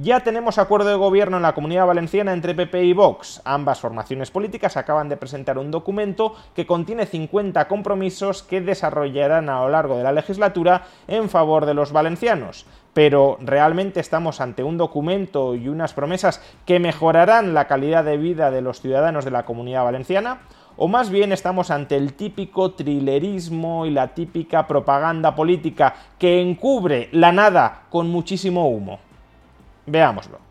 Ya tenemos acuerdo de gobierno en la Comunidad Valenciana entre PP y Vox. Ambas formaciones políticas acaban de presentar un documento que contiene 50 compromisos que desarrollarán a lo largo de la legislatura en favor de los valencianos. Pero ¿realmente estamos ante un documento y unas promesas que mejorarán la calidad de vida de los ciudadanos de la Comunidad Valenciana? o más bien estamos ante el típico trilerismo y la típica propaganda política que encubre la nada con muchísimo humo. Veámoslo.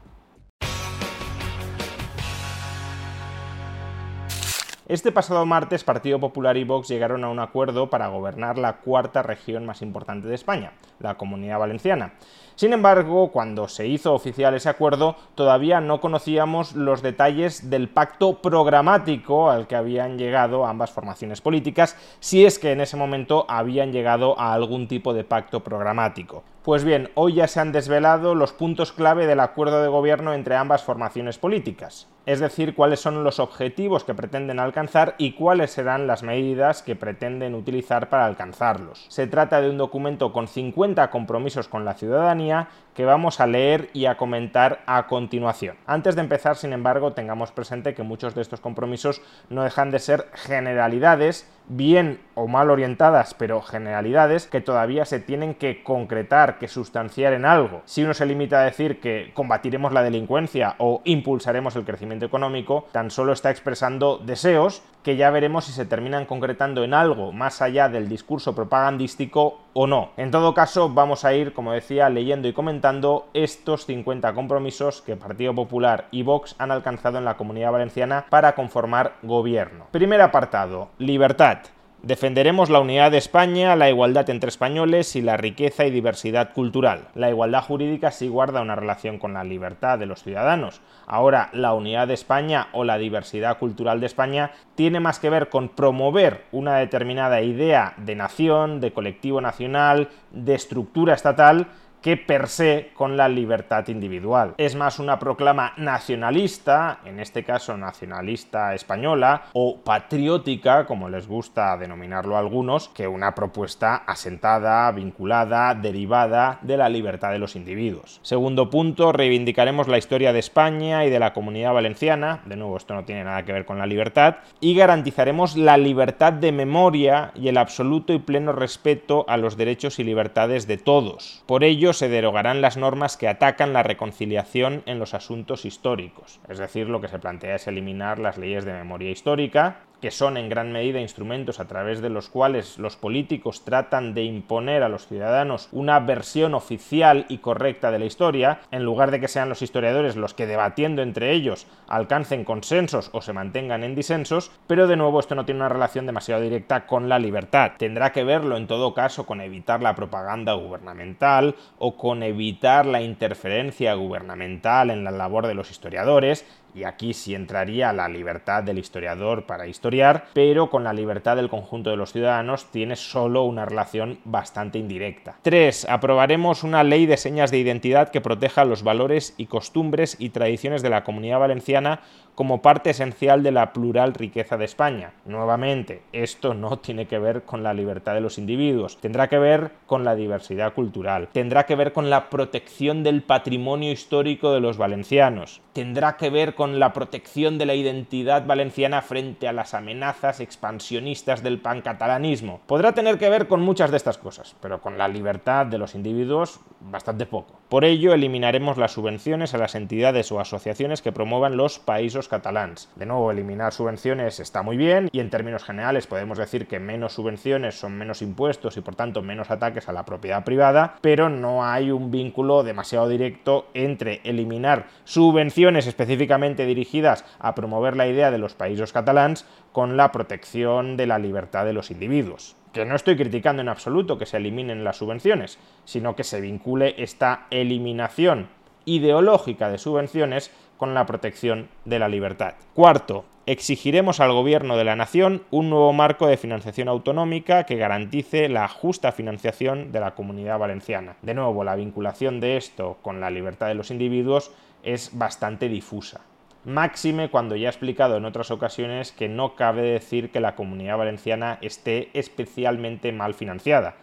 Este pasado martes Partido Popular y Vox llegaron a un acuerdo para gobernar la cuarta región más importante de España, la Comunidad Valenciana. Sin embargo, cuando se hizo oficial ese acuerdo, todavía no conocíamos los detalles del pacto programático al que habían llegado ambas formaciones políticas, si es que en ese momento habían llegado a algún tipo de pacto programático. Pues bien, hoy ya se han desvelado los puntos clave del acuerdo de gobierno entre ambas formaciones políticas, es decir, cuáles son los objetivos que pretenden alcanzar y cuáles serán las medidas que pretenden utilizar para alcanzarlos. Se trata de un documento con 50 compromisos con la ciudadanía que vamos a leer y a comentar a continuación. Antes de empezar, sin embargo, tengamos presente que muchos de estos compromisos no dejan de ser generalidades bien o mal orientadas, pero generalidades que todavía se tienen que concretar, que sustanciar en algo. Si uno se limita a decir que combatiremos la delincuencia o impulsaremos el crecimiento económico, tan solo está expresando deseos que ya veremos si se terminan concretando en algo más allá del discurso propagandístico o no. En todo caso, vamos a ir, como decía, leyendo y comentando estos 50 compromisos que Partido Popular y Vox han alcanzado en la Comunidad Valenciana para conformar gobierno. Primer apartado, libertad. Defenderemos la unidad de España, la igualdad entre españoles y la riqueza y diversidad cultural. La igualdad jurídica sí guarda una relación con la libertad de los ciudadanos. Ahora, la unidad de España o la diversidad cultural de España tiene más que ver con promover una determinada idea de nación, de colectivo nacional, de estructura estatal, que per se con la libertad individual. Es más una proclama nacionalista, en este caso nacionalista española, o patriótica, como les gusta denominarlo a algunos, que una propuesta asentada, vinculada, derivada de la libertad de los individuos. Segundo punto, reivindicaremos la historia de España y de la comunidad valenciana, de nuevo esto no tiene nada que ver con la libertad, y garantizaremos la libertad de memoria y el absoluto y pleno respeto a los derechos y libertades de todos. Por ello, se derogarán las normas que atacan la reconciliación en los asuntos históricos. Es decir, lo que se plantea es eliminar las leyes de memoria histórica que son en gran medida instrumentos a través de los cuales los políticos tratan de imponer a los ciudadanos una versión oficial y correcta de la historia, en lugar de que sean los historiadores los que debatiendo entre ellos alcancen consensos o se mantengan en disensos, pero de nuevo esto no tiene una relación demasiado directa con la libertad. Tendrá que verlo en todo caso con evitar la propaganda gubernamental o con evitar la interferencia gubernamental en la labor de los historiadores, y aquí sí entraría la libertad del historiador para historiar, pero con la libertad del conjunto de los ciudadanos tiene solo una relación bastante indirecta. 3. Aprobaremos una ley de señas de identidad que proteja los valores y costumbres y tradiciones de la comunidad valenciana como parte esencial de la plural riqueza de España. Nuevamente, esto no tiene que ver con la libertad de los individuos, tendrá que ver con la diversidad cultural, tendrá que ver con la protección del patrimonio histórico de los valencianos, tendrá que ver con la protección de la identidad valenciana frente a las amenazas expansionistas del pancatalanismo. Podrá tener que ver con muchas de estas cosas, pero con la libertad de los individuos bastante poco. Por ello, eliminaremos las subvenciones a las entidades o asociaciones que promuevan los países catalans. De nuevo, eliminar subvenciones está muy bien y en términos generales podemos decir que menos subvenciones son menos impuestos y por tanto menos ataques a la propiedad privada, pero no hay un vínculo demasiado directo entre eliminar subvenciones específicamente dirigidas a promover la idea de los países catalans con la protección de la libertad de los individuos que no estoy criticando en absoluto que se eliminen las subvenciones, sino que se vincule esta eliminación ideológica de subvenciones con la protección de la libertad. Cuarto, exigiremos al Gobierno de la Nación un nuevo marco de financiación autonómica que garantice la justa financiación de la comunidad valenciana. De nuevo, la vinculación de esto con la libertad de los individuos es bastante difusa. Máxime cuando ya he explicado en otras ocasiones que no cabe decir que la comunidad valenciana esté especialmente mal financiada.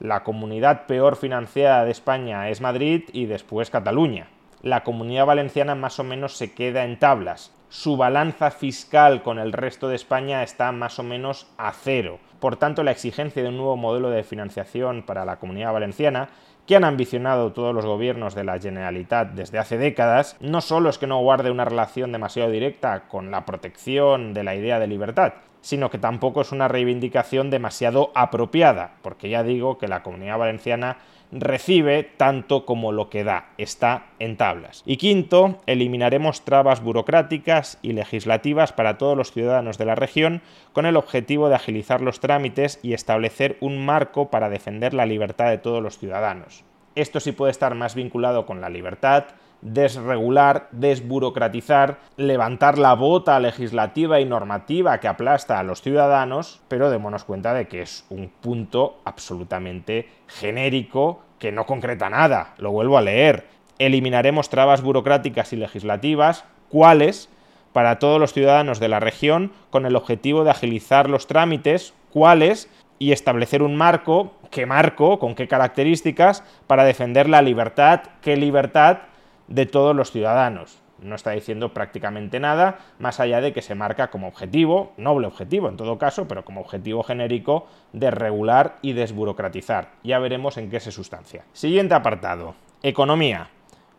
La comunidad peor financiada de España es Madrid y después Cataluña. La comunidad valenciana más o menos se queda en tablas. Su balanza fiscal con el resto de España está más o menos a cero. Por tanto, la exigencia de un nuevo modelo de financiación para la comunidad valenciana que han ambicionado todos los gobiernos de la Generalitat desde hace décadas, no solo es que no guarde una relación demasiado directa con la protección de la idea de libertad, sino que tampoco es una reivindicación demasiado apropiada, porque ya digo que la comunidad valenciana recibe tanto como lo que da, está en tablas. Y quinto, eliminaremos trabas burocráticas y legislativas para todos los ciudadanos de la región con el objetivo de agilizar los trámites y establecer un marco para defender la libertad de todos los ciudadanos. Esto sí puede estar más vinculado con la libertad, desregular, desburocratizar, levantar la bota legislativa y normativa que aplasta a los ciudadanos, pero démonos cuenta de que es un punto absolutamente genérico que no concreta nada. Lo vuelvo a leer. Eliminaremos trabas burocráticas y legislativas, ¿cuáles? Para todos los ciudadanos de la región, con el objetivo de agilizar los trámites, ¿cuáles? Y establecer un marco, ¿qué marco? ¿Con qué características? Para defender la libertad, ¿qué libertad? De todos los ciudadanos. No está diciendo prácticamente nada, más allá de que se marca como objetivo, noble objetivo en todo caso, pero como objetivo genérico de regular y desburocratizar. Ya veremos en qué se sustancia. Siguiente apartado. Economía.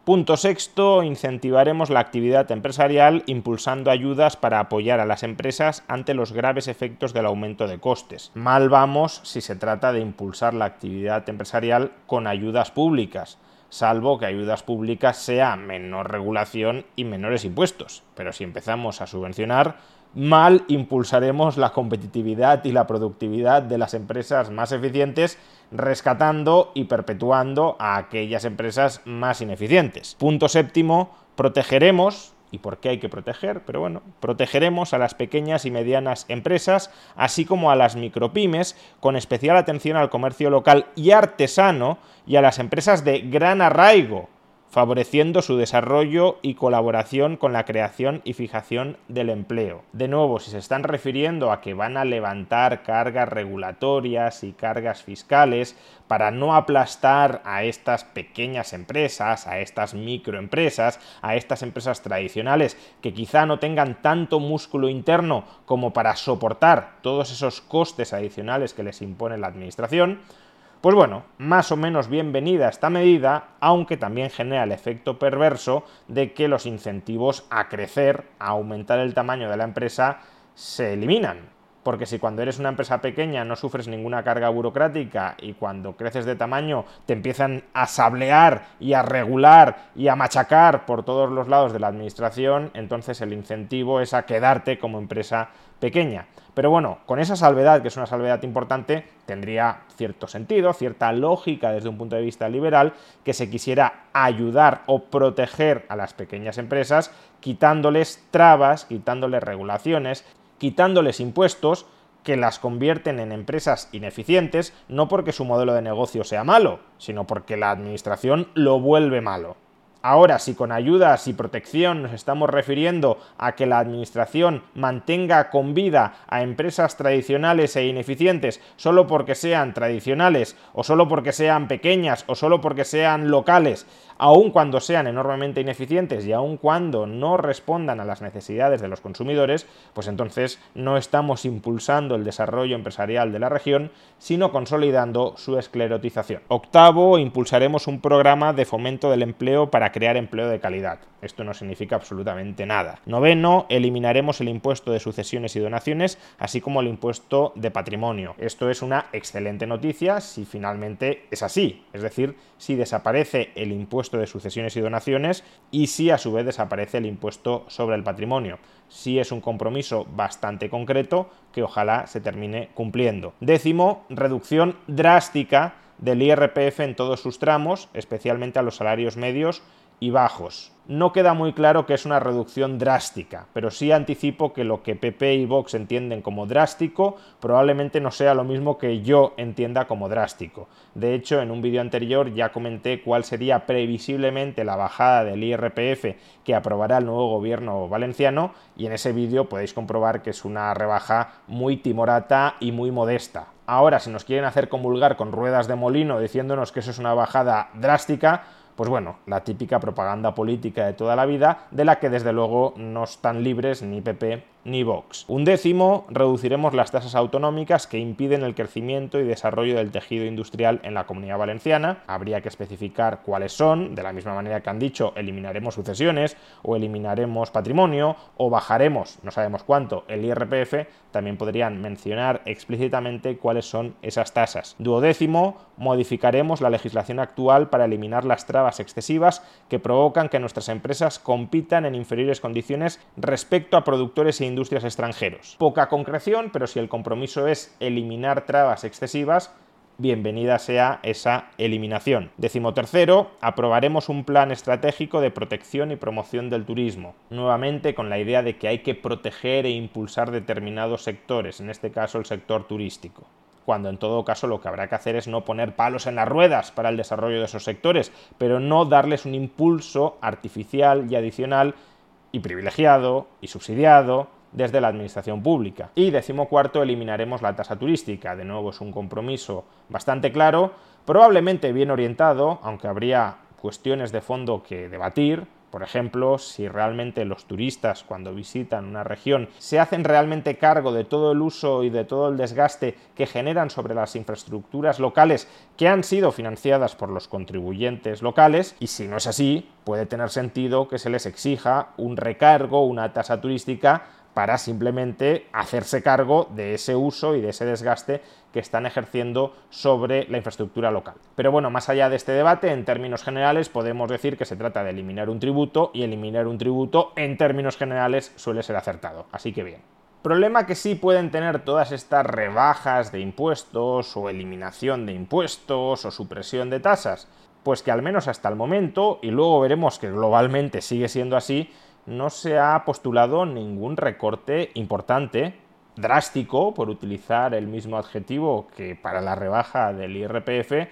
Punto sexto, incentivaremos la actividad empresarial impulsando ayudas para apoyar a las empresas ante los graves efectos del aumento de costes. Mal vamos si se trata de impulsar la actividad empresarial con ayudas públicas salvo que ayudas públicas sea menor regulación y menores impuestos. Pero si empezamos a subvencionar, mal impulsaremos la competitividad y la productividad de las empresas más eficientes, rescatando y perpetuando a aquellas empresas más ineficientes. Punto séptimo, protegeremos y por qué hay que proteger, pero bueno, protegeremos a las pequeñas y medianas empresas, así como a las micropymes, con especial atención al comercio local y artesano y a las empresas de gran arraigo, favoreciendo su desarrollo y colaboración con la creación y fijación del empleo. De nuevo, si se están refiriendo a que van a levantar cargas regulatorias y cargas fiscales para no aplastar a estas pequeñas empresas, a estas microempresas, a estas empresas tradicionales que quizá no tengan tanto músculo interno como para soportar todos esos costes adicionales que les impone la administración, pues bueno, más o menos bienvenida esta medida, aunque también genera el efecto perverso de que los incentivos a crecer, a aumentar el tamaño de la empresa, se eliminan. Porque si cuando eres una empresa pequeña no sufres ninguna carga burocrática y cuando creces de tamaño te empiezan a sablear y a regular y a machacar por todos los lados de la administración, entonces el incentivo es a quedarte como empresa pequeña. Pero bueno, con esa salvedad, que es una salvedad importante, tendría cierto sentido, cierta lógica desde un punto de vista liberal, que se quisiera ayudar o proteger a las pequeñas empresas, quitándoles trabas, quitándoles regulaciones, quitándoles impuestos que las convierten en empresas ineficientes, no porque su modelo de negocio sea malo, sino porque la administración lo vuelve malo. Ahora, si con ayudas y protección nos estamos refiriendo a que la Administración mantenga con vida a empresas tradicionales e ineficientes solo porque sean tradicionales o solo porque sean pequeñas o solo porque sean locales, aun cuando sean enormemente ineficientes y aun cuando no respondan a las necesidades de los consumidores, pues entonces no estamos impulsando el desarrollo empresarial de la región, sino consolidando su esclerotización. Octavo, impulsaremos un programa de fomento del empleo para crear empleo de calidad. Esto no significa absolutamente nada. Noveno, eliminaremos el impuesto de sucesiones y donaciones, así como el impuesto de patrimonio. Esto es una excelente noticia si finalmente es así, es decir, si desaparece el impuesto de sucesiones y donaciones y si a su vez desaparece el impuesto sobre el patrimonio. Si es un compromiso bastante concreto que ojalá se termine cumpliendo. Décimo, reducción drástica del IRPF en todos sus tramos, especialmente a los salarios medios y bajos. No queda muy claro que es una reducción drástica, pero sí anticipo que lo que PP y Vox entienden como drástico probablemente no sea lo mismo que yo entienda como drástico. De hecho, en un vídeo anterior ya comenté cuál sería previsiblemente la bajada del IRPF que aprobará el nuevo gobierno valenciano y en ese vídeo podéis comprobar que es una rebaja muy timorata y muy modesta. Ahora, si nos quieren hacer comulgar con ruedas de molino diciéndonos que eso es una bajada drástica, pues bueno, la típica propaganda política de toda la vida, de la que desde luego no están libres ni PP ni Vox. Un décimo, reduciremos las tasas autonómicas que impiden el crecimiento y desarrollo del tejido industrial en la comunidad valenciana. Habría que especificar cuáles son, de la misma manera que han dicho, eliminaremos sucesiones o eliminaremos patrimonio o bajaremos, no sabemos cuánto, el IRPF, también podrían mencionar explícitamente cuáles son esas tasas. Duodécimo, modificaremos la legislación actual para eliminar las trabas excesivas que provocan que nuestras empresas compitan en inferiores condiciones respecto a productores e industrias extranjeros. Poca concreción, pero si el compromiso es eliminar trabas excesivas, bienvenida sea esa eliminación. Décimo tercero, aprobaremos un plan estratégico de protección y promoción del turismo, nuevamente con la idea de que hay que proteger e impulsar determinados sectores, en este caso el sector turístico cuando en todo caso lo que habrá que hacer es no poner palos en las ruedas para el desarrollo de esos sectores, pero no darles un impulso artificial y adicional y privilegiado y subsidiado desde la administración pública. Y decimocuarto, eliminaremos la tasa turística. De nuevo es un compromiso bastante claro, probablemente bien orientado, aunque habría cuestiones de fondo que debatir, por ejemplo, si realmente los turistas cuando visitan una región se hacen realmente cargo de todo el uso y de todo el desgaste que generan sobre las infraestructuras locales que han sido financiadas por los contribuyentes locales, y si no es así, puede tener sentido que se les exija un recargo, una tasa turística para simplemente hacerse cargo de ese uso y de ese desgaste que están ejerciendo sobre la infraestructura local. Pero bueno, más allá de este debate, en términos generales podemos decir que se trata de eliminar un tributo y eliminar un tributo en términos generales suele ser acertado. Así que bien. Problema que sí pueden tener todas estas rebajas de impuestos o eliminación de impuestos o supresión de tasas, pues que al menos hasta el momento, y luego veremos que globalmente sigue siendo así, no se ha postulado ningún recorte importante, drástico, por utilizar el mismo adjetivo que para la rebaja del IRPF,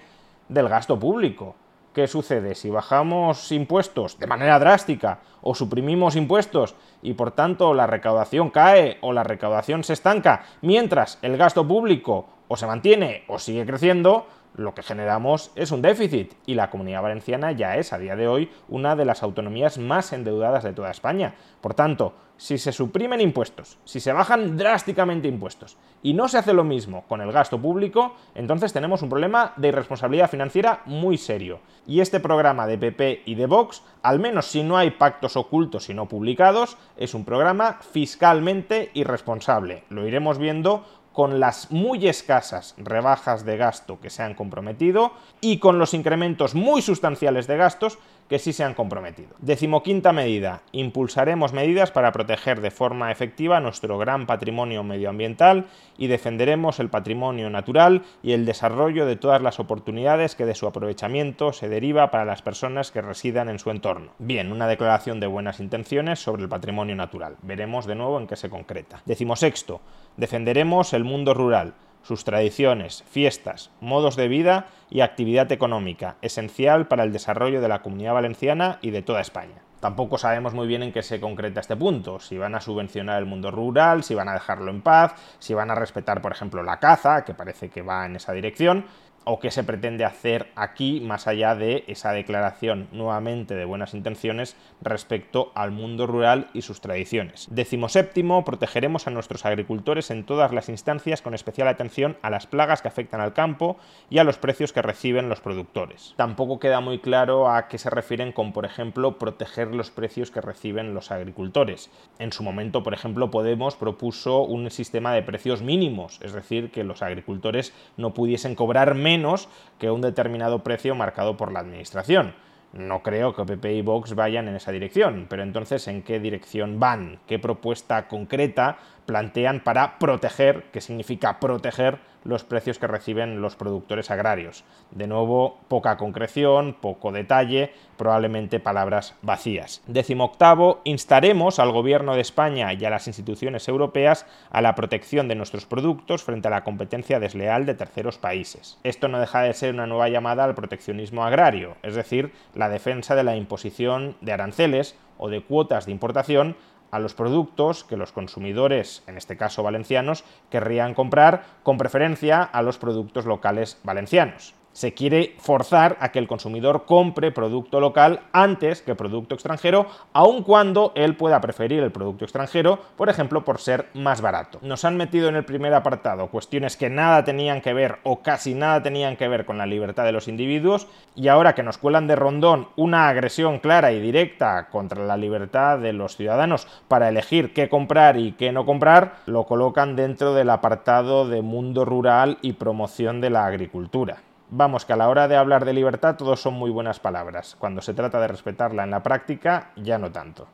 del gasto público. ¿Qué sucede? Si bajamos impuestos de manera drástica o suprimimos impuestos y por tanto la recaudación cae o la recaudación se estanca mientras el gasto público o se mantiene o sigue creciendo, lo que generamos es un déficit y la comunidad valenciana ya es a día de hoy una de las autonomías más endeudadas de toda España. Por tanto, si se suprimen impuestos, si se bajan drásticamente impuestos y no se hace lo mismo con el gasto público, entonces tenemos un problema de irresponsabilidad financiera muy serio. Y este programa de PP y de Vox, al menos si no hay pactos ocultos y no publicados, es un programa fiscalmente irresponsable. Lo iremos viendo con las muy escasas rebajas de gasto que se han comprometido y con los incrementos muy sustanciales de gastos que sí se han comprometido. Decimoquinta medida. Impulsaremos medidas para proteger de forma efectiva nuestro gran patrimonio medioambiental y defenderemos el patrimonio natural y el desarrollo de todas las oportunidades que de su aprovechamiento se deriva para las personas que residan en su entorno. Bien, una declaración de buenas intenciones sobre el patrimonio natural. Veremos de nuevo en qué se concreta. Decimosexto. Defenderemos el mundo rural sus tradiciones, fiestas, modos de vida y actividad económica, esencial para el desarrollo de la comunidad valenciana y de toda España. Tampoco sabemos muy bien en qué se concreta este punto, si van a subvencionar el mundo rural, si van a dejarlo en paz, si van a respetar, por ejemplo, la caza, que parece que va en esa dirección, o qué se pretende hacer aquí más allá de esa declaración nuevamente de buenas intenciones respecto al mundo rural y sus tradiciones. Décimo séptimo, protegeremos a nuestros agricultores en todas las instancias con especial atención a las plagas que afectan al campo y a los precios que reciben los productores. Tampoco queda muy claro a qué se refieren con, por ejemplo, proteger los precios que reciben los agricultores. En su momento, por ejemplo, Podemos propuso un sistema de precios mínimos, es decir, que los agricultores no pudiesen cobrar menos que un determinado precio marcado por la Administración. No creo que PP y Vox vayan en esa dirección, pero entonces ¿en qué dirección van? ¿Qué propuesta concreta plantean para proteger, qué significa proteger los precios que reciben los productores agrarios. De nuevo, poca concreción, poco detalle, probablemente palabras vacías. Décimo octavo, instaremos al Gobierno de España y a las instituciones europeas a la protección de nuestros productos frente a la competencia desleal de terceros países. Esto no deja de ser una nueva llamada al proteccionismo agrario, es decir, la defensa de la imposición de aranceles o de cuotas de importación a los productos que los consumidores, en este caso valencianos, querrían comprar con preferencia a los productos locales valencianos se quiere forzar a que el consumidor compre producto local antes que producto extranjero, aun cuando él pueda preferir el producto extranjero, por ejemplo, por ser más barato. Nos han metido en el primer apartado cuestiones que nada tenían que ver o casi nada tenían que ver con la libertad de los individuos y ahora que nos cuelan de rondón una agresión clara y directa contra la libertad de los ciudadanos para elegir qué comprar y qué no comprar, lo colocan dentro del apartado de mundo rural y promoción de la agricultura. Vamos, que a la hora de hablar de libertad todos son muy buenas palabras. Cuando se trata de respetarla en la práctica, ya no tanto.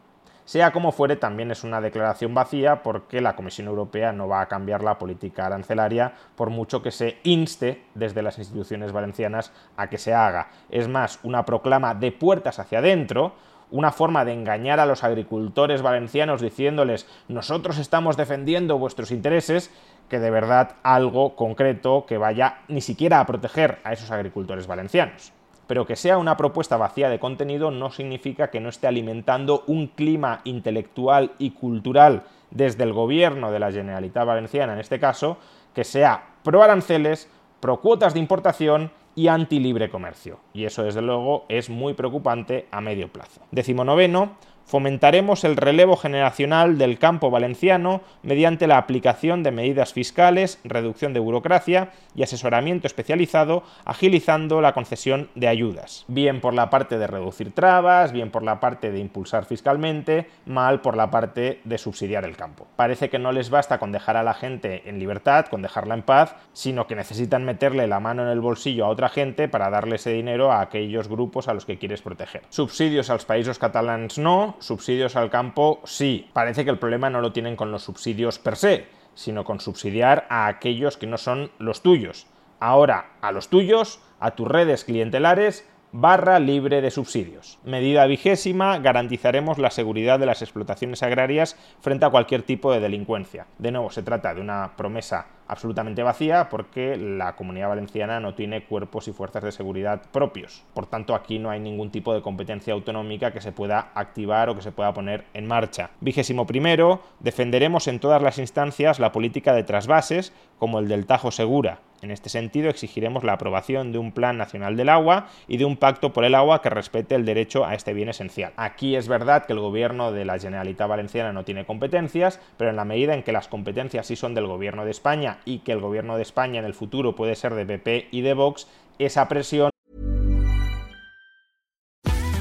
Sea como fuere, también es una declaración vacía porque la Comisión Europea no va a cambiar la política arancelaria por mucho que se inste desde las instituciones valencianas a que se haga. Es más, una proclama de puertas hacia adentro, una forma de engañar a los agricultores valencianos diciéndoles nosotros estamos defendiendo vuestros intereses que de verdad algo concreto que vaya ni siquiera a proteger a esos agricultores valencianos. Pero que sea una propuesta vacía de contenido no significa que no esté alimentando un clima intelectual y cultural desde el gobierno de la Generalitat Valenciana, en este caso, que sea pro aranceles, pro cuotas de importación y anti libre comercio. Y eso, desde luego, es muy preocupante a medio plazo. Décimo noveno, Fomentaremos el relevo generacional del campo valenciano mediante la aplicación de medidas fiscales, reducción de burocracia y asesoramiento especializado, agilizando la concesión de ayudas. Bien por la parte de reducir trabas, bien por la parte de impulsar fiscalmente, mal por la parte de subsidiar el campo. Parece que no les basta con dejar a la gente en libertad, con dejarla en paz, sino que necesitan meterle la mano en el bolsillo a otra gente para darle ese dinero a aquellos grupos a los que quieres proteger. Subsidios a los países catalanes no, subsidios al campo sí. Parece que el problema no lo tienen con los subsidios per se, sino con subsidiar a aquellos que no son los tuyos. Ahora, a los tuyos, a tus redes clientelares, barra libre de subsidios. Medida vigésima, garantizaremos la seguridad de las explotaciones agrarias frente a cualquier tipo de delincuencia. De nuevo, se trata de una promesa absolutamente vacía porque la comunidad valenciana no tiene cuerpos y fuerzas de seguridad propios. Por tanto, aquí no hay ningún tipo de competencia autonómica que se pueda activar o que se pueda poner en marcha. Vigésimo primero, defenderemos en todas las instancias la política de trasvases como el del Tajo Segura, en este sentido, exigiremos la aprobación de un Plan Nacional del Agua y de un pacto por el agua que respete el derecho a este bien esencial. Aquí es verdad que el gobierno de la Generalitat Valenciana no tiene competencias, pero en la medida en que las competencias sí son del gobierno de España y que el gobierno de España en el futuro puede ser de PP y de Vox, esa presión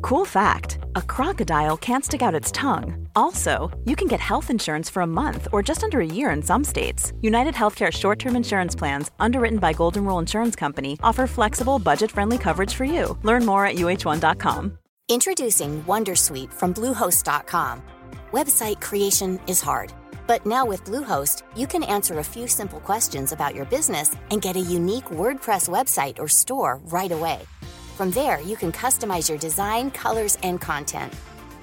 Cool fact a crocodile can't stick out its tongue. Also, you can get health insurance for a month or just under a year in some states. United Healthcare short term insurance plans, underwritten by Golden Rule Insurance Company, offer flexible, budget friendly coverage for you. Learn more at uh1.com. Introducing Wondersuite from Bluehost.com. Website creation is hard, but now with Bluehost, you can answer a few simple questions about your business and get a unique WordPress website or store right away. From there, you can customize your design, colors, and content.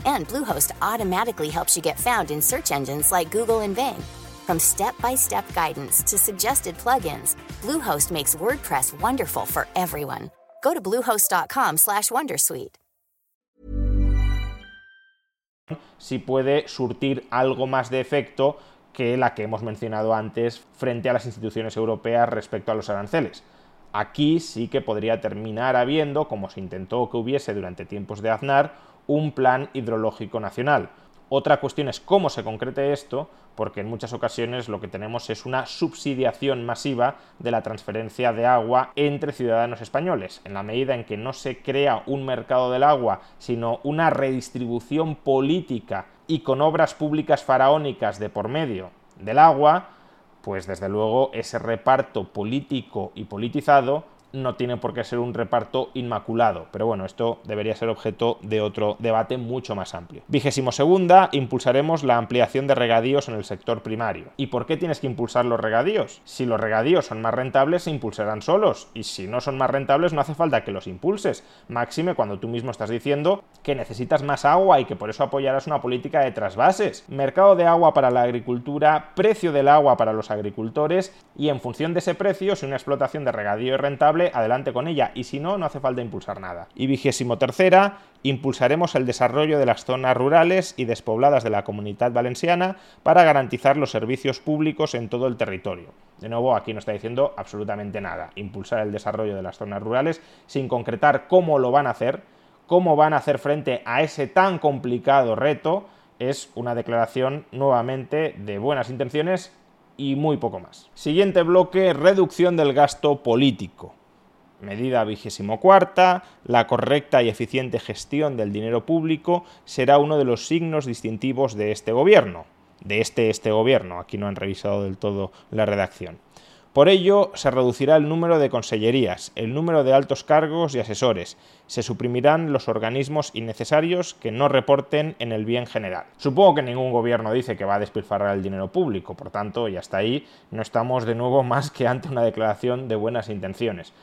And Bluehost automatically helps you get found in search engines like Google and Bing. From step-by-step guidance to suggested plugins, Bluehost makes WordPress wonderful for everyone. Go to bluehost.com/wondersuite. Si puede surtir algo más de efecto que la que hemos mencionado antes frente a las instituciones europeas respecto a los aranceles. Aquí sí que podría terminar habiendo, como se intentó que hubiese durante tiempos de Aznar, un plan hidrológico nacional, Otra cuestión es cómo se concrete esto, porque en muchas ocasiones lo que tenemos es una subsidiación masiva de la transferencia de agua entre ciudadanos españoles, en la medida en que no se crea un mercado del agua, sino una redistribución política y con obras públicas faraónicas de por medio del agua, pues desde luego ese reparto político y politizado no tiene por qué ser un reparto inmaculado, pero bueno, esto debería ser objeto de otro debate mucho más amplio. Vigésimo segunda, impulsaremos la ampliación de regadíos en el sector primario. ¿Y por qué tienes que impulsar los regadíos? Si los regadíos son más rentables, se impulsarán solos, y si no son más rentables, no hace falta que los impulses. Máxime cuando tú mismo estás diciendo que necesitas más agua y que por eso apoyarás una política de trasvases. Mercado de agua para la agricultura, precio del agua para los agricultores, y en función de ese precio, si una explotación de regadío es rentable, adelante con ella, y si no, no hace falta impulsar nada. Y vigésimo tercera, impulsaremos el desarrollo de las zonas rurales y despobladas de la comunidad valenciana para garantizar los servicios públicos en todo el territorio. De nuevo, aquí no está diciendo absolutamente nada. Impulsar el desarrollo de las zonas rurales sin concretar cómo lo van a hacer, cómo van a hacer frente a ese tan complicado reto, es una declaración nuevamente de buenas intenciones y muy poco más. Siguiente bloque, reducción del gasto político. Medida vigésimo cuarta, la correcta y eficiente gestión del dinero público será uno de los signos distintivos de este gobierno. De este este gobierno, aquí no han revisado del todo la redacción. Por ello, se reducirá el número de consellerías, el número de altos cargos y asesores. Se suprimirán los organismos innecesarios que no reporten en el bien general. Supongo que ningún gobierno dice que va a despilfarrar el dinero público, por tanto, y hasta ahí no estamos de nuevo más que ante una declaración de buenas intenciones.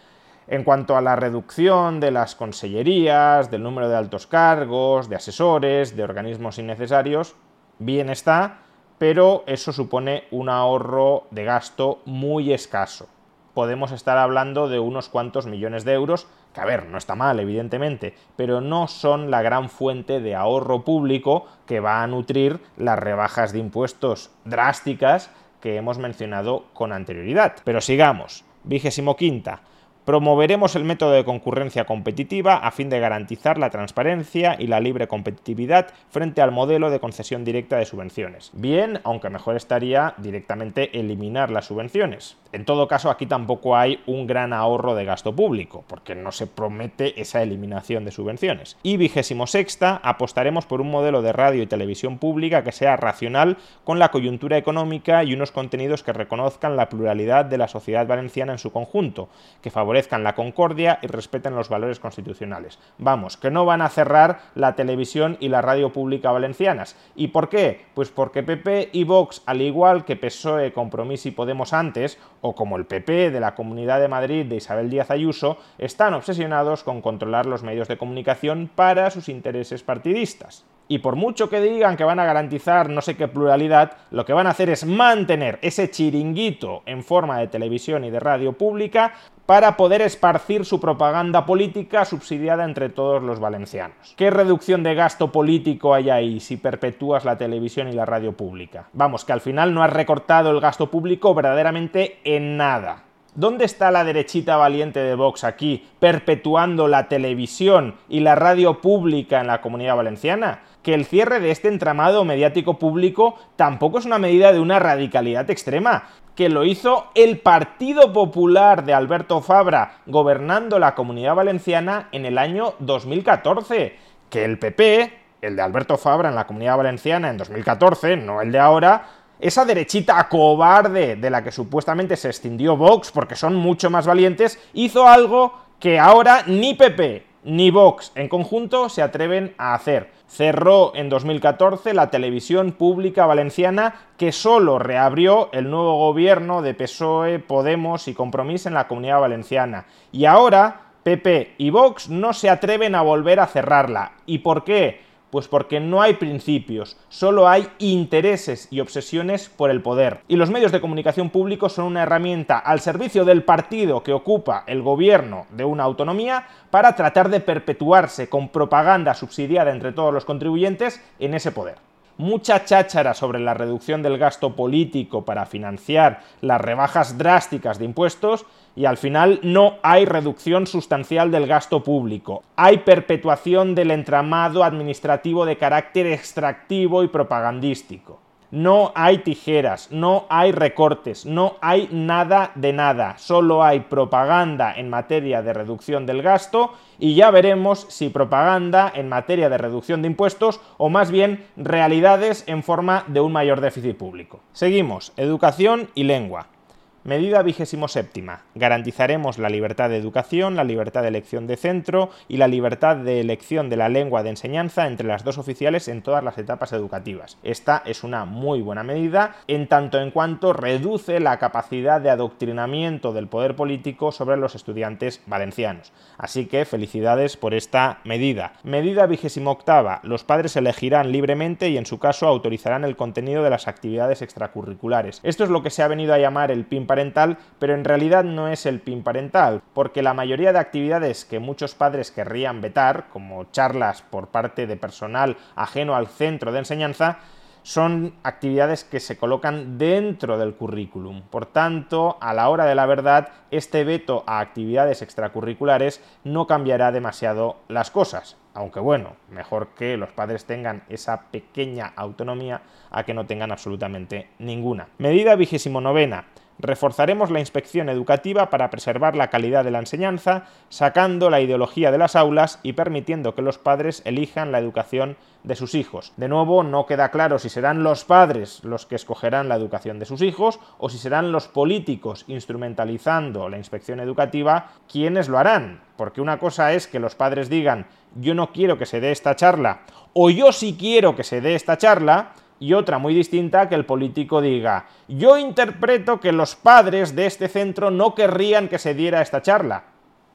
En cuanto a la reducción de las consellerías, del número de altos cargos, de asesores, de organismos innecesarios, bien está, pero eso supone un ahorro de gasto muy escaso. Podemos estar hablando de unos cuantos millones de euros, que a ver, no está mal, evidentemente, pero no son la gran fuente de ahorro público que va a nutrir las rebajas de impuestos drásticas que hemos mencionado con anterioridad. Pero sigamos. Vigésimo quinta Promoveremos el método de concurrencia competitiva a fin de garantizar la transparencia y la libre competitividad frente al modelo de concesión directa de subvenciones. Bien, aunque mejor estaría directamente eliminar las subvenciones. En todo caso, aquí tampoco hay un gran ahorro de gasto público, porque no se promete esa eliminación de subvenciones. Y vigésimo sexta, apostaremos por un modelo de radio y televisión pública que sea racional con la coyuntura económica y unos contenidos que reconozcan la pluralidad de la sociedad valenciana en su conjunto, que favorezcan la concordia y respeten los valores constitucionales. Vamos, que no van a cerrar la televisión y la radio pública valencianas. ¿Y por qué? Pues porque PP y Vox, al igual que PSOE, Compromís y Podemos antes, o como el PP de la Comunidad de Madrid de Isabel Díaz Ayuso, están obsesionados con controlar los medios de comunicación para sus intereses partidistas. Y por mucho que digan que van a garantizar no sé qué pluralidad, lo que van a hacer es mantener ese chiringuito en forma de televisión y de radio pública para poder esparcir su propaganda política subsidiada entre todos los valencianos. ¿Qué reducción de gasto político hay ahí si perpetúas la televisión y la radio pública? Vamos, que al final no has recortado el gasto público verdaderamente en nada. ¿Dónde está la derechita valiente de Vox aquí, perpetuando la televisión y la radio pública en la comunidad valenciana? Que el cierre de este entramado mediático público tampoco es una medida de una radicalidad extrema, que lo hizo el Partido Popular de Alberto Fabra gobernando la comunidad valenciana en el año 2014, que el PP, el de Alberto Fabra en la comunidad valenciana en 2014, no el de ahora, esa derechita cobarde de la que supuestamente se extindió Vox porque son mucho más valientes, hizo algo que ahora ni PP ni Vox en conjunto se atreven a hacer. Cerró en 2014 la televisión pública valenciana que solo reabrió el nuevo gobierno de PSOE, Podemos y Compromís en la comunidad valenciana. Y ahora PP y Vox no se atreven a volver a cerrarla. ¿Y por qué? Pues porque no hay principios, solo hay intereses y obsesiones por el poder. Y los medios de comunicación públicos son una herramienta al servicio del partido que ocupa el gobierno de una autonomía para tratar de perpetuarse con propaganda subsidiada entre todos los contribuyentes en ese poder mucha cháchara sobre la reducción del gasto político para financiar las rebajas drásticas de impuestos, Y al final no hay reducción sustancial del gasto público. Hay perpetuación del entramado administrativo de carácter extractivo y propagandístico. No hay tijeras, no hay recortes, no hay nada de nada. Solo hay propaganda en materia de reducción del gasto y ya veremos si propaganda en materia de reducción de impuestos o más bien realidades en forma de un mayor déficit público. Seguimos, educación y lengua. Medida vigésimo séptima. Garantizaremos la libertad de educación, la libertad de elección de centro y la libertad de elección de la lengua de enseñanza entre las dos oficiales en todas las etapas educativas. Esta es una muy buena medida en tanto en cuanto reduce la capacidad de adoctrinamiento del poder político sobre los estudiantes valencianos. Así que felicidades por esta medida. Medida vigésimo octava. Los padres elegirán libremente y en su caso autorizarán el contenido de las actividades extracurriculares. Esto es lo que se ha venido a llamar el PIN parental, pero en realidad no es el PIN parental, porque la mayoría de actividades que muchos padres querrían vetar, como charlas por parte de personal ajeno al centro de enseñanza, son actividades que se colocan dentro del currículum. Por tanto, a la hora de la verdad, este veto a actividades extracurriculares no cambiará demasiado las cosas. Aunque bueno, mejor que los padres tengan esa pequeña autonomía a que no tengan absolutamente ninguna. Medida vigésimo novena. Reforzaremos la inspección educativa para preservar la calidad de la enseñanza, sacando la ideología de las aulas y permitiendo que los padres elijan la educación de sus hijos. De nuevo, no queda claro si serán los padres los que escogerán la educación de sus hijos o si serán los políticos instrumentalizando la inspección educativa quienes lo harán. Porque una cosa es que los padres digan yo no quiero que se dé esta charla o yo sí quiero que se dé esta charla y otra muy distinta que el político diga, yo interpreto que los padres de este centro no querrían que se diera esta charla.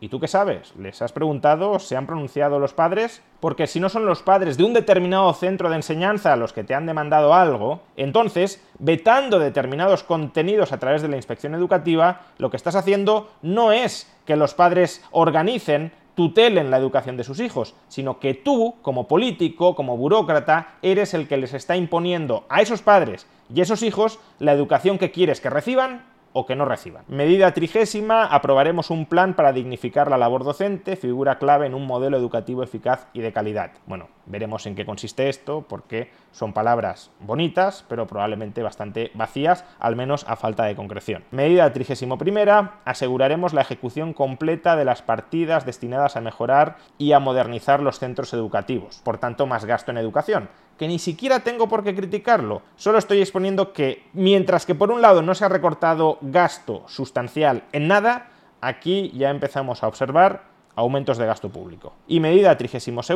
¿Y tú qué sabes? ¿Les has preguntado? ¿Se han pronunciado los padres? Porque si no son los padres de un determinado centro de enseñanza los que te han demandado algo, entonces, vetando determinados contenidos a través de la inspección educativa, lo que estás haciendo no es que los padres organicen tutelen la educación de sus hijos, sino que tú, como político, como burócrata, eres el que les está imponiendo a esos padres y esos hijos la educación que quieres que reciban o que no reciban. Medida trigésima, aprobaremos un plan para dignificar la labor docente, figura clave en un modelo educativo eficaz y de calidad. Bueno, veremos en qué consiste esto, porque son palabras bonitas, pero probablemente bastante vacías, al menos a falta de concreción. Medida trigésimo primera, aseguraremos la ejecución completa de las partidas destinadas a mejorar y a modernizar los centros educativos, por tanto más gasto en educación que ni siquiera tengo por qué criticarlo. Solo estoy exponiendo que mientras que por un lado no se ha recortado gasto sustancial en nada, aquí ya empezamos a observar aumentos de gasto público. Y medida 32,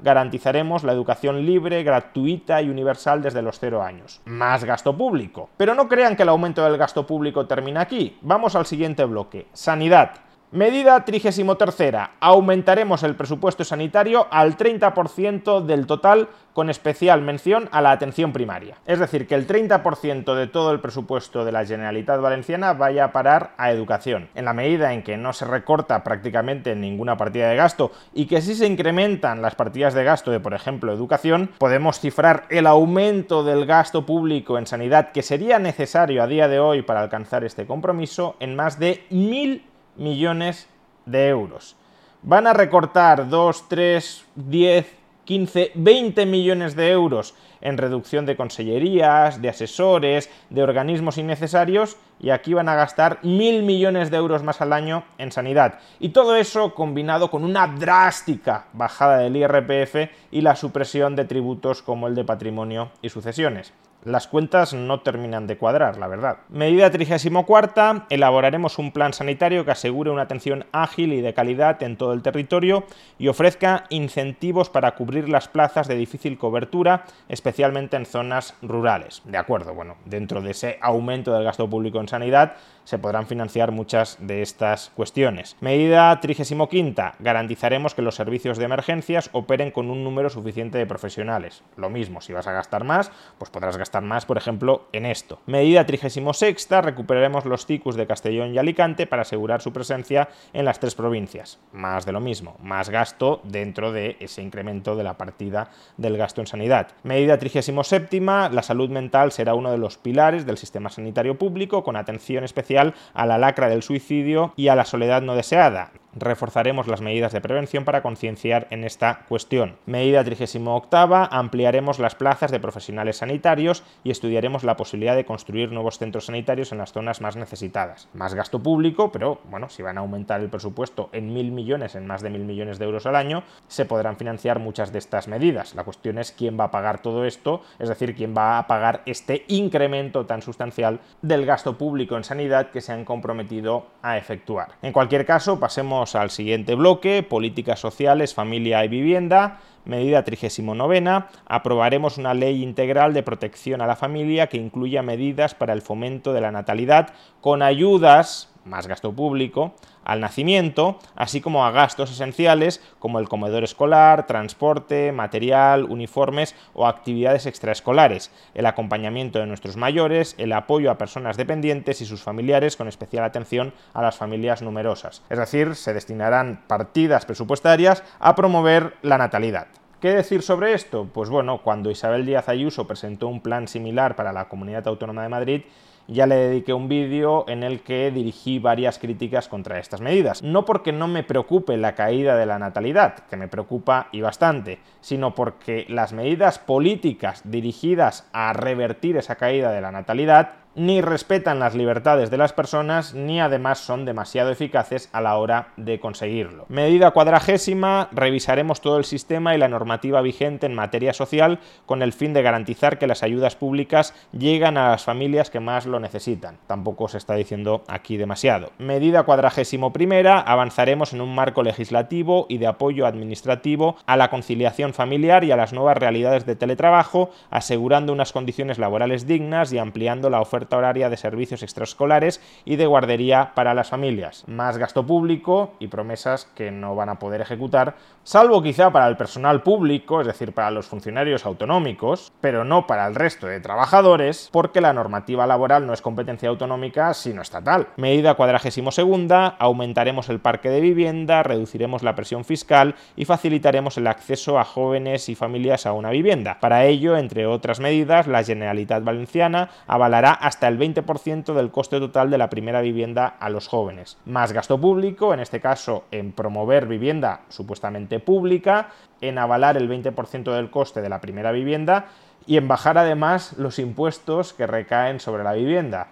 garantizaremos la educación libre, gratuita y universal desde los 0 años. Más gasto público. Pero no crean que el aumento del gasto público termina aquí. Vamos al siguiente bloque. Sanidad. Medida 33. Aumentaremos el presupuesto sanitario al 30% del total con especial mención a la atención primaria. Es decir, que el 30% de todo el presupuesto de la Generalitat Valenciana vaya a parar a educación. En la medida en que no se recorta prácticamente ninguna partida de gasto y que sí se incrementan las partidas de gasto de, por ejemplo, educación, podemos cifrar el aumento del gasto público en sanidad que sería necesario a día de hoy para alcanzar este compromiso en más de mil millones de euros. Van a recortar 2, 3, 10, 15, 20 millones de euros en reducción de consellerías, de asesores, de organismos innecesarios y aquí van a gastar mil millones de euros más al año en sanidad. Y todo eso combinado con una drástica bajada del IRPF y la supresión de tributos como el de patrimonio y sucesiones. Las cuentas no terminan de cuadrar, la verdad. Medida 34. Elaboraremos un plan sanitario que asegure una atención ágil y de calidad en todo el territorio y ofrezca incentivos para cubrir las plazas de difícil cobertura, especialmente en zonas rurales. De acuerdo, bueno, dentro de ese aumento del gasto público en sanidad se podrán financiar muchas de estas cuestiones. Medida 35. Garantizaremos que los servicios de emergencias operen con un número suficiente de profesionales. Lo mismo, si vas a gastar más, pues podrás gastar gastar más, por ejemplo, en esto. Medida 36 recuperaremos los CICUS de Castellón y Alicante para asegurar su presencia en las tres provincias. Más de lo mismo, más gasto dentro de ese incremento de la partida del gasto en sanidad. Medida 37 la salud mental será uno de los pilares del sistema sanitario público con atención especial a la lacra del suicidio y a la soledad no deseada reforzaremos las medidas de prevención para concienciar en esta cuestión. Medida 38 ampliaremos las plazas de profesionales sanitarios y estudiaremos la posibilidad de construir nuevos centros sanitarios en las zonas más necesitadas. Más gasto público, pero bueno, si van a aumentar el presupuesto en mil millones, en más de mil millones de euros al año, se podrán financiar muchas de estas medidas. La cuestión es quién va a pagar todo esto, es decir, quién va a pagar este incremento tan sustancial del gasto público en sanidad que se han comprometido a efectuar. En cualquier caso, pasemos al siguiente bloque, políticas sociales, familia y vivienda. Medida 39. Aprobaremos una ley integral de protección a la familia que incluya medidas para el fomento de la natalidad con ayudas más gasto público, al nacimiento, así como a gastos esenciales como el comedor escolar, transporte, material, uniformes o actividades extraescolares, el acompañamiento de nuestros mayores, el apoyo a personas dependientes y sus familiares con especial atención a las familias numerosas. Es decir, se destinarán partidas presupuestarias a promover la natalidad. ¿Qué decir sobre esto? Pues bueno, cuando Isabel Díaz Ayuso presentó un plan similar para la Comunidad Autónoma de Madrid, ya le dediqué un vídeo en el que dirigí varias críticas contra estas medidas. No porque no me preocupe la caída de la natalidad, que me preocupa y bastante, sino porque las medidas políticas dirigidas a revertir esa caída de la natalidad ni respetan las libertades de las personas, ni además son demasiado eficaces a la hora de conseguirlo. Medida cuadragésima, revisaremos todo el sistema y la normativa vigente en materia social con el fin de garantizar que las ayudas públicas llegan a las familias que más lo necesitan. Tampoco se está diciendo aquí demasiado. Medida cuadragésimo primera, avanzaremos en un marco legislativo y de apoyo administrativo a la conciliación familiar y a las nuevas realidades de teletrabajo, asegurando unas condiciones laborales dignas y ampliando la oferta horaria de servicios extraescolares y de guardería para las familias. Más gasto público y promesas que no van a poder ejecutar, salvo quizá para el personal público, es decir, para los funcionarios autonómicos, pero no para el resto de trabajadores, porque la normativa laboral no es competencia autonómica sino estatal. Medida cuadragésimo segunda, aumentaremos el parque de vivienda, reduciremos la presión fiscal y facilitaremos el acceso a jóvenes y familias a una vivienda. Para ello, entre otras medidas, la Generalitat Valenciana avalará hasta el 20% del coste total de la primera vivienda a los jóvenes. Más gasto público, en este caso en promover vivienda supuestamente pública, en avalar el 20% del coste de la primera vivienda y en bajar además los impuestos que recaen sobre la vivienda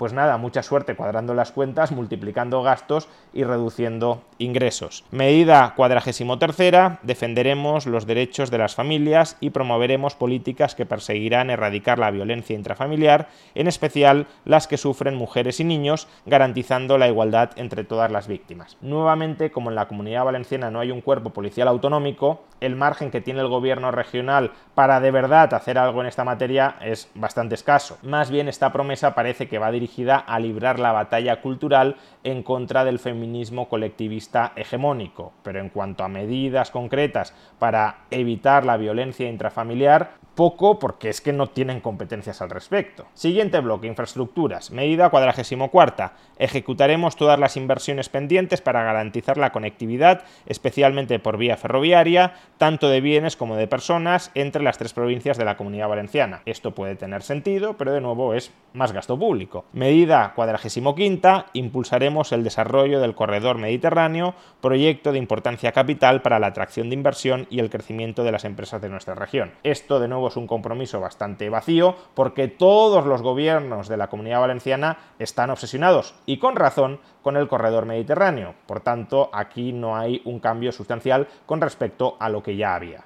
pues nada, mucha suerte cuadrando las cuentas, multiplicando gastos y reduciendo ingresos. Medida cuadragésimo tercera, defenderemos los derechos de las familias y promoveremos políticas que perseguirán erradicar la violencia intrafamiliar, en especial las que sufren mujeres y niños, garantizando la igualdad entre todas las víctimas. Nuevamente, como en la comunidad valenciana no hay un cuerpo policial autonómico, el margen que tiene el gobierno regional para de verdad hacer algo en esta materia es bastante escaso. Más bien esta promesa parece que va a a librar la batalla cultural en contra del feminismo colectivista hegemónico. Pero en cuanto a medidas concretas para evitar la violencia intrafamiliar, poco porque es que no tienen competencias al respecto. Siguiente bloque, infraestructuras. Medida cuadragésimo cuarta. Ejecutaremos todas las inversiones pendientes para garantizar la conectividad, especialmente por vía ferroviaria, tanto de bienes como de personas, entre las tres provincias de la Comunidad Valenciana. Esto puede tener sentido, pero de nuevo es más gasto público. Medida cuadragésimo quinta. Impulsaremos el desarrollo del corredor mediterráneo, proyecto de importancia capital para la atracción de inversión y el crecimiento de las empresas de nuestra región. Esto de nuevo un compromiso bastante vacío porque todos los gobiernos de la comunidad valenciana están obsesionados y con razón con el corredor mediterráneo. Por tanto, aquí no hay un cambio sustancial con respecto a lo que ya había.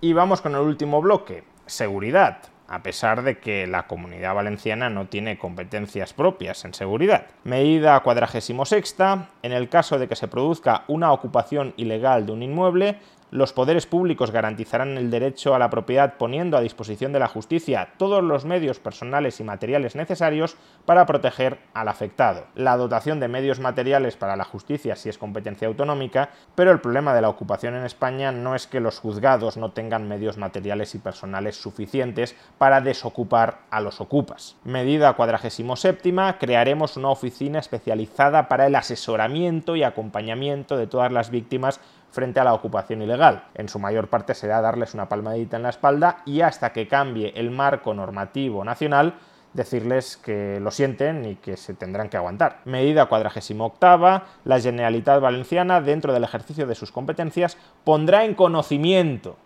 Y vamos con el último bloque, seguridad a pesar de que la comunidad valenciana no tiene competencias propias en seguridad. Medida cuadragésimo sexta, en el caso de que se produzca una ocupación ilegal de un inmueble, los poderes públicos garantizarán el derecho a la propiedad poniendo a disposición de la justicia todos los medios personales y materiales necesarios para proteger al afectado. La dotación de medios materiales para la justicia sí es competencia autonómica, pero el problema de la ocupación en España no es que los juzgados no tengan medios materiales y personales suficientes para desocupar a los ocupas. Medida cuadragésimo séptima, crearemos una oficina especializada para el asesoramiento y acompañamiento de todas las víctimas frente a la ocupación ilegal. En su mayor parte será darles una palmadita en la espalda y hasta que cambie el marco normativo nacional, decirles que lo sienten y que se tendrán que aguantar. Medida cuadragésimo octava, la Generalitat Valenciana, dentro del ejercicio de sus competencias, pondrá en conocimiento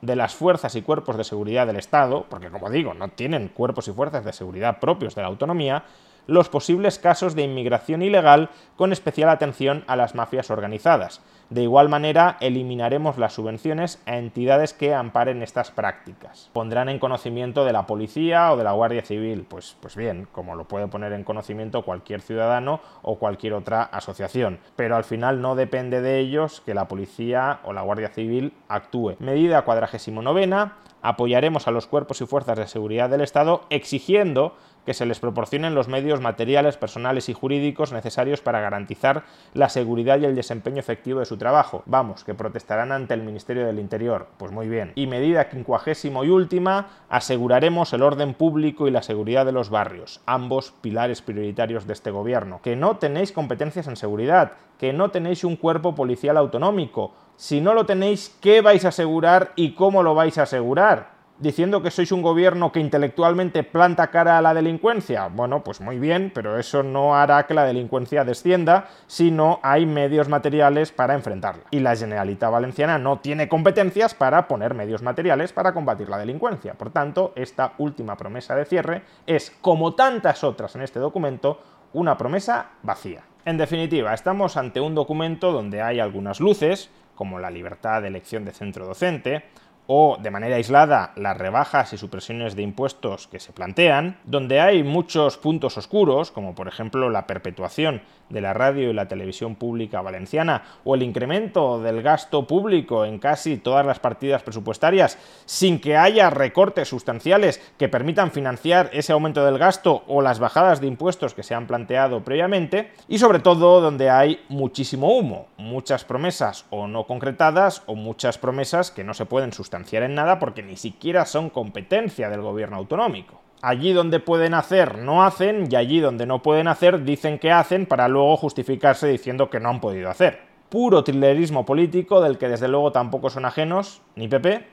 de las fuerzas y cuerpos de seguridad del Estado, porque como digo, no tienen cuerpos y fuerzas de seguridad propios de la autonomía, los posibles casos de inmigración ilegal con especial atención a las mafias organizadas. De igual manera, eliminaremos las subvenciones a entidades que amparen estas prácticas. Pondrán en conocimiento de la policía o de la Guardia Civil, pues, pues bien, como lo puede poner en conocimiento cualquier ciudadano o cualquier otra asociación. Pero al final no depende de ellos que la policía o la Guardia Civil actúe. Medida cuadragésimo novena, apoyaremos a los cuerpos y fuerzas de seguridad del Estado exigiendo que se les proporcionen los medios materiales, personales y jurídicos necesarios para garantizar la seguridad y el desempeño efectivo de su trabajo. Vamos, que protestarán ante el Ministerio del Interior. Pues muy bien. Y medida quincuagésimo y última, aseguraremos el orden público y la seguridad de los barrios, ambos pilares prioritarios de este gobierno. Que no tenéis competencias en seguridad, que no tenéis un cuerpo policial autonómico. Si no lo tenéis, ¿qué vais a asegurar y cómo lo vais a asegurar? diciendo que sois un gobierno que intelectualmente planta cara a la delincuencia. Bueno, pues muy bien, pero eso no hará que la delincuencia descienda si no hay medios materiales para enfrentarla. Y la Generalitat Valenciana no tiene competencias para poner medios materiales para combatir la delincuencia. Por tanto, esta última promesa de cierre es, como tantas otras en este documento, una promesa vacía. En definitiva, estamos ante un documento donde hay algunas luces, como la libertad de elección de centro docente, o de manera aislada las rebajas y supresiones de impuestos que se plantean, donde hay muchos puntos oscuros, como por ejemplo la perpetuación de la radio y la televisión pública valenciana, o el incremento del gasto público en casi todas las partidas presupuestarias, sin que haya recortes sustanciales que permitan financiar ese aumento del gasto o las bajadas de impuestos que se han planteado previamente, y sobre todo donde hay muchísimo humo, muchas promesas o no concretadas, o muchas promesas que no se pueden sustanciar en nada porque ni siquiera son competencia del gobierno autonómico. Allí donde pueden hacer no hacen y allí donde no pueden hacer dicen que hacen para luego justificarse diciendo que no han podido hacer. Puro trillerismo político del que desde luego tampoco son ajenos ni PP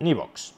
ni Vox.